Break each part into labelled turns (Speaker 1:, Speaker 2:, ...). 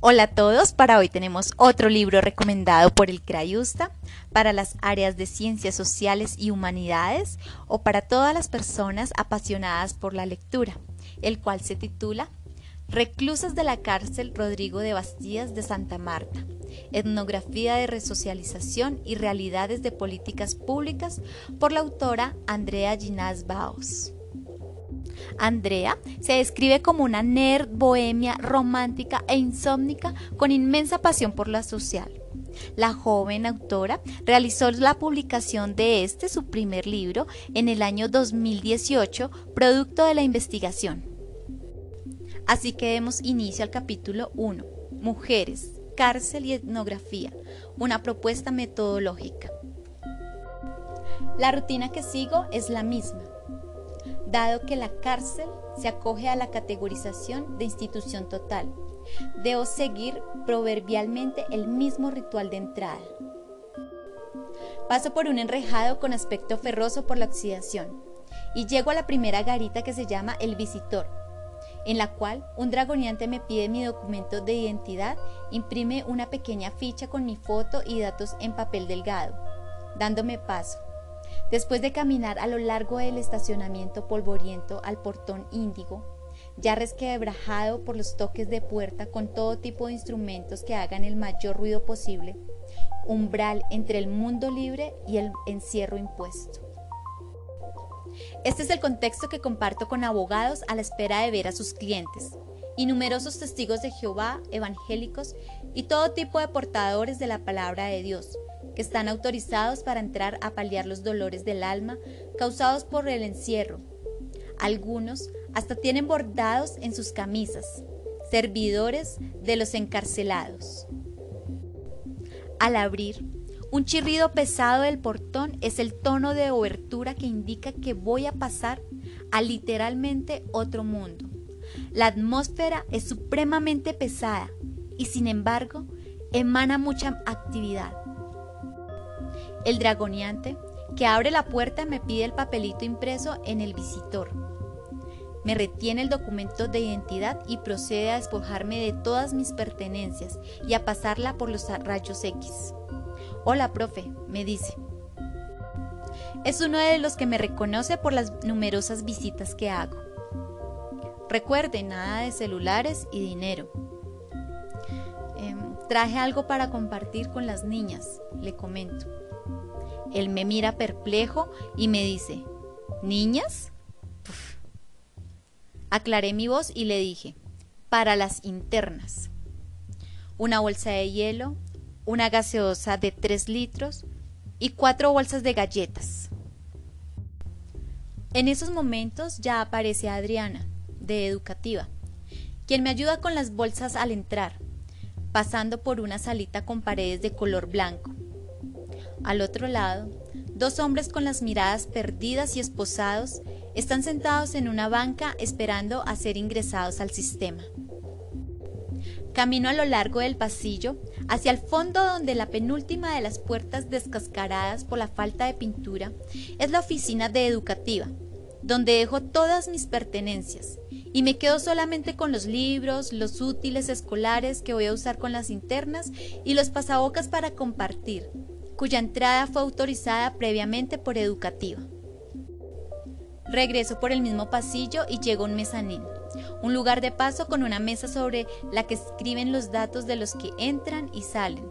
Speaker 1: Hola a todos, para hoy tenemos otro libro recomendado por el Crayusta para las áreas de ciencias sociales y humanidades o para todas las personas apasionadas por la lectura, el cual se titula Reclusas de la cárcel Rodrigo de Bastías de Santa Marta, etnografía de resocialización y realidades de políticas públicas por la autora Andrea Ginás Baos. Andrea se describe como una nerd bohemia, romántica e insómnica con inmensa pasión por la social. La joven autora realizó la publicación de este, su primer libro, en el año 2018, producto de la investigación. Así que demos inicio al capítulo 1, Mujeres, Cárcel y Etnografía, una propuesta metodológica. La rutina que sigo es la misma dado que la cárcel se acoge a la categorización de institución total. Debo seguir proverbialmente el mismo ritual de entrada. Paso por un enrejado con aspecto ferroso por la oxidación y llego a la primera garita que se llama el visitor, en la cual un dragoniante me pide mi documento de identidad, imprime una pequeña ficha con mi foto y datos en papel delgado, dándome paso. Después de caminar a lo largo del estacionamiento polvoriento al portón índigo, ya resquebrajado por los toques de puerta con todo tipo de instrumentos que hagan el mayor ruido posible, umbral entre el mundo libre y el encierro impuesto. Este es el contexto que comparto con abogados a la espera de ver a sus clientes y numerosos testigos de Jehová, evangélicos y todo tipo de portadores de la palabra de Dios, que están autorizados para entrar a paliar los dolores del alma causados por el encierro. Algunos hasta tienen bordados en sus camisas, servidores de los encarcelados. Al abrir, un chirrido pesado del portón es el tono de obertura que indica que voy a pasar a literalmente otro mundo. La atmósfera es supremamente pesada y sin embargo emana mucha actividad. El dragoniante, que abre la puerta, me pide el papelito impreso en el visitor. Me retiene el documento de identidad y procede a despojarme de todas mis pertenencias y a pasarla por los rayos X. Hola, profe, me dice. Es uno de los que me reconoce por las numerosas visitas que hago. Recuerde, nada de celulares y dinero. Em, traje algo para compartir con las niñas, le comento. Él me mira perplejo y me dice, ¿niñas? Aclaré mi voz y le dije, para las internas. Una bolsa de hielo, una gaseosa de tres litros y cuatro bolsas de galletas. En esos momentos ya aparece Adriana, de Educativa, quien me ayuda con las bolsas al entrar, pasando por una salita con paredes de color blanco. Al otro lado, dos hombres con las miradas perdidas y esposados están sentados en una banca esperando a ser ingresados al sistema. Camino a lo largo del pasillo hacia el fondo donde la penúltima de las puertas descascaradas por la falta de pintura es la oficina de educativa, donde dejo todas mis pertenencias y me quedo solamente con los libros, los útiles escolares que voy a usar con las internas y los pasabocas para compartir, cuya entrada fue autorizada previamente por Educativa. Regreso por el mismo pasillo y llego a un mezanín, un lugar de paso con una mesa sobre la que escriben los datos de los que entran y salen,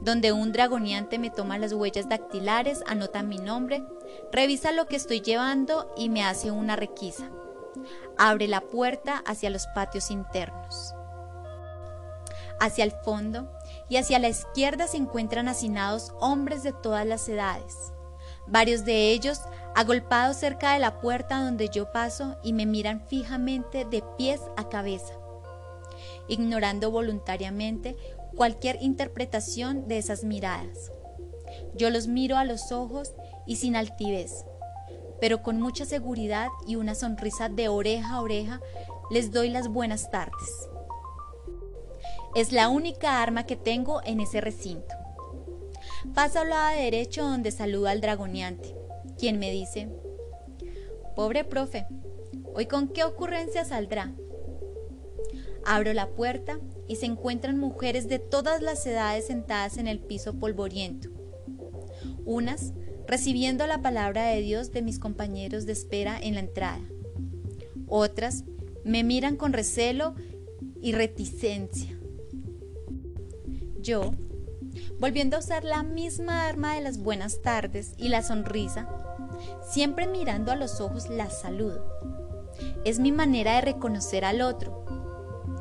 Speaker 1: donde un dragoniante me toma las huellas dactilares, anota mi nombre, revisa lo que estoy llevando y me hace una requisa. Abre la puerta hacia los patios internos. Hacia el fondo y hacia la izquierda se encuentran hacinados hombres de todas las edades, varios de ellos agolpados cerca de la puerta donde yo paso y me miran fijamente de pies a cabeza, ignorando voluntariamente cualquier interpretación de esas miradas. Yo los miro a los ojos y sin altivez, pero con mucha seguridad y una sonrisa de oreja a oreja les doy las buenas tardes. Es la única arma que tengo en ese recinto. Paso al lado derecho donde saluda al dragoneante, quien me dice, Pobre profe, ¿hoy con qué ocurrencia saldrá? Abro la puerta y se encuentran mujeres de todas las edades sentadas en el piso polvoriento. Unas recibiendo la palabra de Dios de mis compañeros de espera en la entrada. Otras me miran con recelo y reticencia. Yo, volviendo a usar la misma arma de las buenas tardes y la sonrisa, siempre mirando a los ojos la saludo. Es mi manera de reconocer al otro,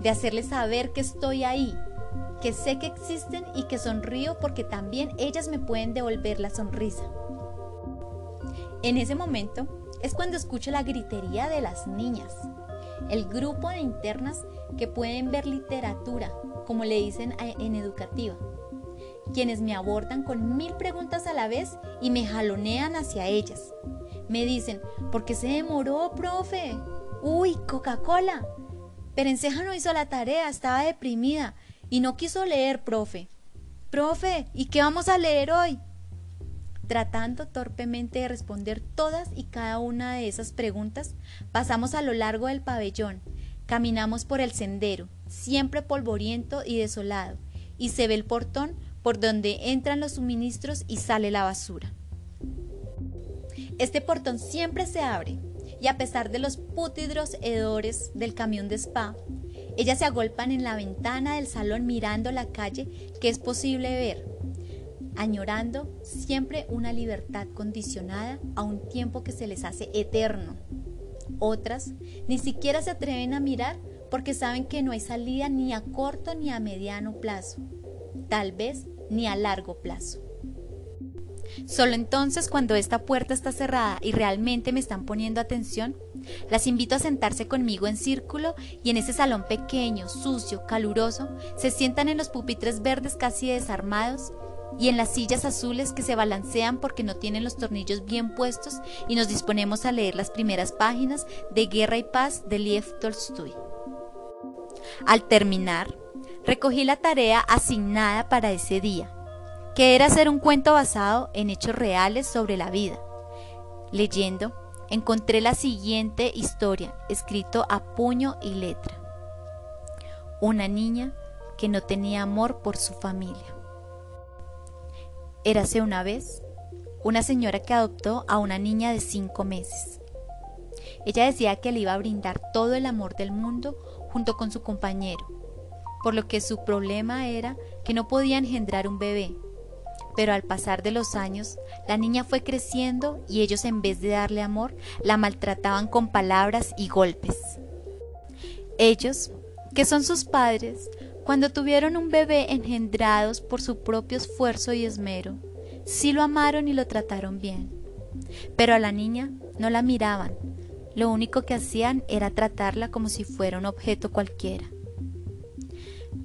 Speaker 1: de hacerle saber que estoy ahí, que sé que existen y que sonrío porque también ellas me pueden devolver la sonrisa. En ese momento es cuando escucho la gritería de las niñas, el grupo de internas que pueden ver literatura, como le dicen en educativa, quienes me abordan con mil preguntas a la vez y me jalonean hacia ellas. Me dicen, ¿por qué se demoró, profe? Uy, Coca-Cola. Perenceja no hizo la tarea, estaba deprimida y no quiso leer, profe. Profe, ¿y qué vamos a leer hoy? Tratando torpemente de responder todas y cada una de esas preguntas, pasamos a lo largo del pabellón, caminamos por el sendero, siempre polvoriento y desolado, y se ve el portón por donde entran los suministros y sale la basura. Este portón siempre se abre, y a pesar de los pútidros hedores del camión de spa, ellas se agolpan en la ventana del salón mirando la calle que es posible ver añorando siempre una libertad condicionada a un tiempo que se les hace eterno. Otras ni siquiera se atreven a mirar porque saben que no hay salida ni a corto ni a mediano plazo, tal vez ni a largo plazo. Solo entonces cuando esta puerta está cerrada y realmente me están poniendo atención, las invito a sentarse conmigo en círculo y en ese salón pequeño, sucio, caluroso, se sientan en los pupitres verdes casi desarmados y en las sillas azules que se balancean porque no tienen los tornillos bien puestos y nos disponemos a leer las primeras páginas de Guerra y Paz de Liev Tolstoy. Al terminar, recogí la tarea asignada para ese día, que era hacer un cuento basado en hechos reales sobre la vida. Leyendo, encontré la siguiente historia, escrito a puño y letra. Una niña que no tenía amor por su familia. Érase una vez una señora que adoptó a una niña de cinco meses. Ella decía que le iba a brindar todo el amor del mundo junto con su compañero, por lo que su problema era que no podía engendrar un bebé. Pero al pasar de los años, la niña fue creciendo y ellos en vez de darle amor, la maltrataban con palabras y golpes. Ellos, que son sus padres, cuando tuvieron un bebé engendrados por su propio esfuerzo y esmero, sí lo amaron y lo trataron bien. Pero a la niña no la miraban, lo único que hacían era tratarla como si fuera un objeto cualquiera.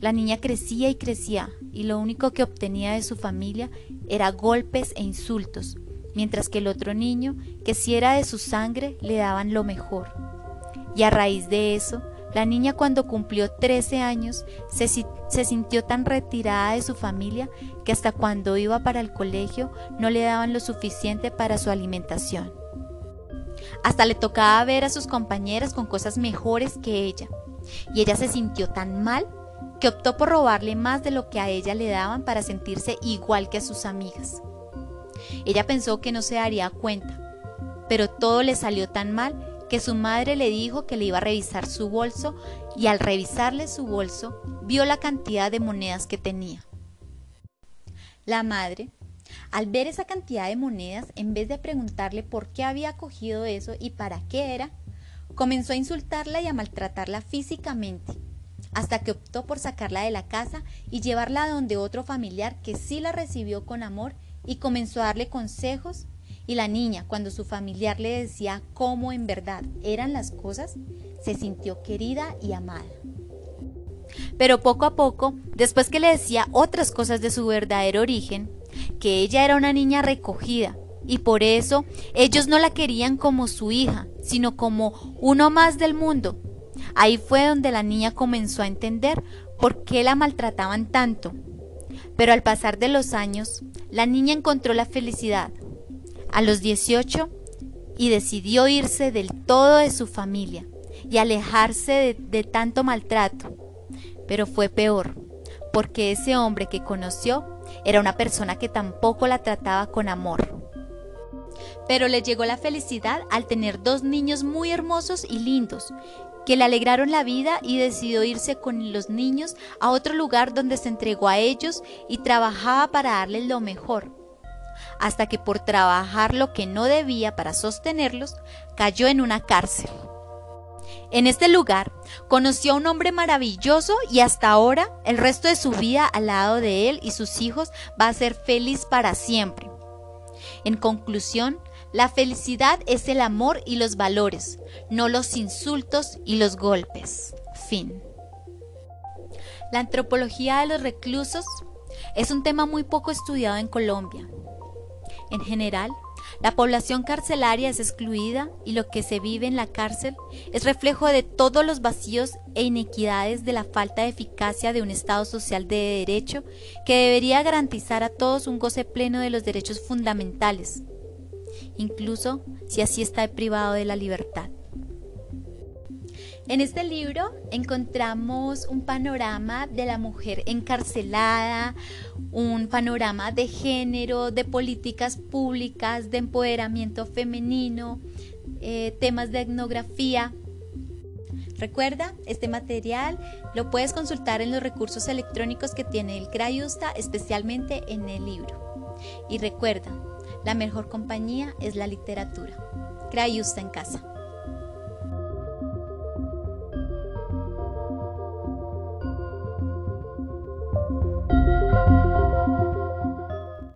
Speaker 1: La niña crecía y crecía, y lo único que obtenía de su familia era golpes e insultos, mientras que el otro niño, que si era de su sangre, le daban lo mejor. Y a raíz de eso, la niña cuando cumplió 13 años se, sintió tan retirada de su familia que hasta cuando iba para el colegio no le daban lo suficiente para su alimentación. Hasta le tocaba ver a sus compañeras con cosas mejores que ella. Y ella se sintió tan mal que optó por robarle más de lo que a ella le daban para sentirse igual que a sus amigas. Ella pensó que no se daría cuenta, pero todo le salió tan mal que su madre le dijo que le iba a revisar su bolso y al revisarle su bolso vio la cantidad de monedas que tenía. La madre, al ver esa cantidad de monedas, en vez de preguntarle por qué había cogido eso y para qué era, comenzó a insultarla y a maltratarla físicamente, hasta que optó por sacarla de la casa y llevarla a donde otro familiar que sí la recibió con amor y comenzó a darle consejos y la niña, cuando su familiar le decía cómo en verdad eran las cosas, se sintió querida y amada. Pero poco a poco, después que le decía otras cosas de su verdadero origen, que ella era una niña recogida, y por eso ellos no la querían como su hija, sino como uno más del mundo. Ahí fue donde la niña comenzó a entender por qué la maltrataban tanto. Pero al pasar de los años, la niña encontró la felicidad, a los 18 y decidió irse del todo de su familia y alejarse de, tanto maltrato. pero fue peor, porque ese hombre que conoció era una persona que tampoco la trataba con amor. Pero le llegó la felicidad al tener dos niños muy hermosos y lindos, que le alegraron la vida y decidió irse con los niños a otro lugar donde se entregó a ellos y trabajaba para darles lo mejor, hasta que por trabajar lo que no debía para sostenerlos, cayó en una cárcel. En este lugar conoció a un hombre maravilloso y hasta ahora el resto de su vida al lado de él y sus hijos va a ser feliz para siempre. En conclusión, la felicidad es el amor y los valores, no los insultos y los golpes. Fin. La antropología de los reclusos es un tema muy poco estudiado en Colombia. En general, la población carcelaria es excluida y lo que se vive en la cárcel es reflejo de todos los vacíos e inequidades de la falta de eficacia de un Estado social de derecho que debería garantizar a todos un goce pleno de los derechos fundamentales, incluso si así está privado de la libertad. En este libro encontramos un panorama de la mujer encarcelada, un panorama de género, de políticas públicas, de empoderamiento femenino, eh, temas de etnografía. Recuerda, este material lo puedes consultar en los recursos electrónicos que tiene el Crayusta, especialmente en el libro. Y recuerda, la mejor compañía es la literatura. Crayusta en casa.